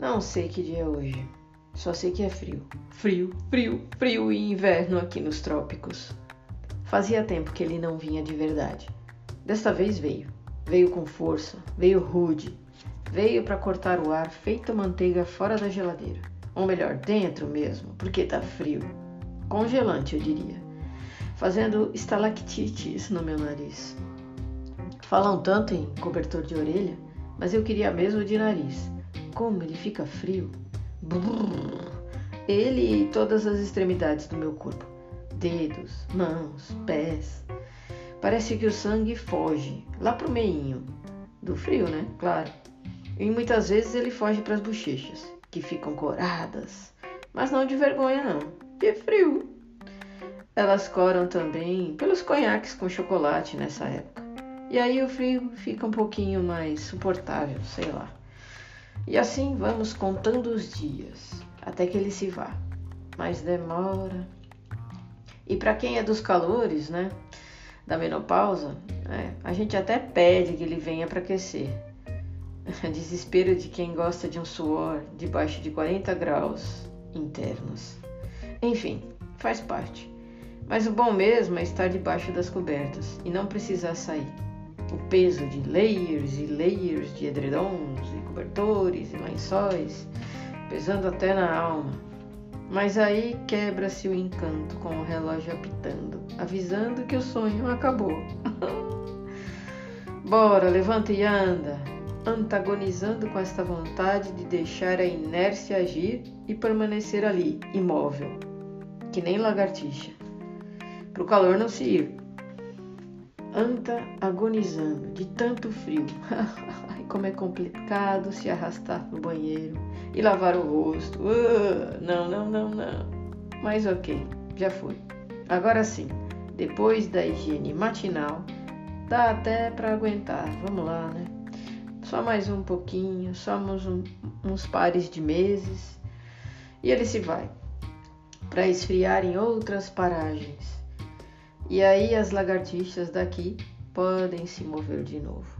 Não sei que dia é hoje. Só sei que é frio. Frio, frio, frio e inverno aqui nos trópicos. Fazia tempo que ele não vinha de verdade. Desta vez veio. Veio com força, veio rude. Veio para cortar o ar feito manteiga fora da geladeira. Ou melhor, dentro mesmo, porque tá frio. Congelante, eu diria. Fazendo estalactites no meu nariz. Falam tanto em cobertor de orelha, mas eu queria mesmo de nariz. Como ele fica frio. Brrr. Ele e todas as extremidades do meu corpo. Dedos, mãos, pés. Parece que o sangue foge, lá pro meinho. Do frio, né? Claro. E muitas vezes ele foge para as bochechas, que ficam coradas. Mas não de vergonha, não. De frio. Elas coram também pelos conhaques com chocolate nessa época. E aí o frio fica um pouquinho mais suportável, sei lá. E assim vamos contando os dias até que ele se vá. Mas demora. E para quem é dos calores, né, da menopausa, é, a gente até pede que ele venha para aquecer. Desespero de quem gosta de um suor debaixo de 40 graus internos. Enfim, faz parte. Mas o bom mesmo é estar debaixo das cobertas e não precisar sair o peso de layers e layers de edredons e cobertores e lençóis, pesando até na alma. Mas aí quebra-se o encanto com o relógio apitando, avisando que o sonho acabou. Bora, levanta e anda, antagonizando com esta vontade de deixar a inércia agir e permanecer ali, imóvel, que nem lagartixa, para o calor não se ir anda agonizando de tanto frio. Ai, como é complicado se arrastar no banheiro e lavar o rosto. Uh, não, não, não, não. Mas ok, já foi. Agora sim, depois da higiene matinal, dá até para aguentar. Vamos lá, né? Só mais um pouquinho, somos uns pares de meses e ele se vai para esfriar em outras paragens e aí as lagartixas daqui podem se mover de novo.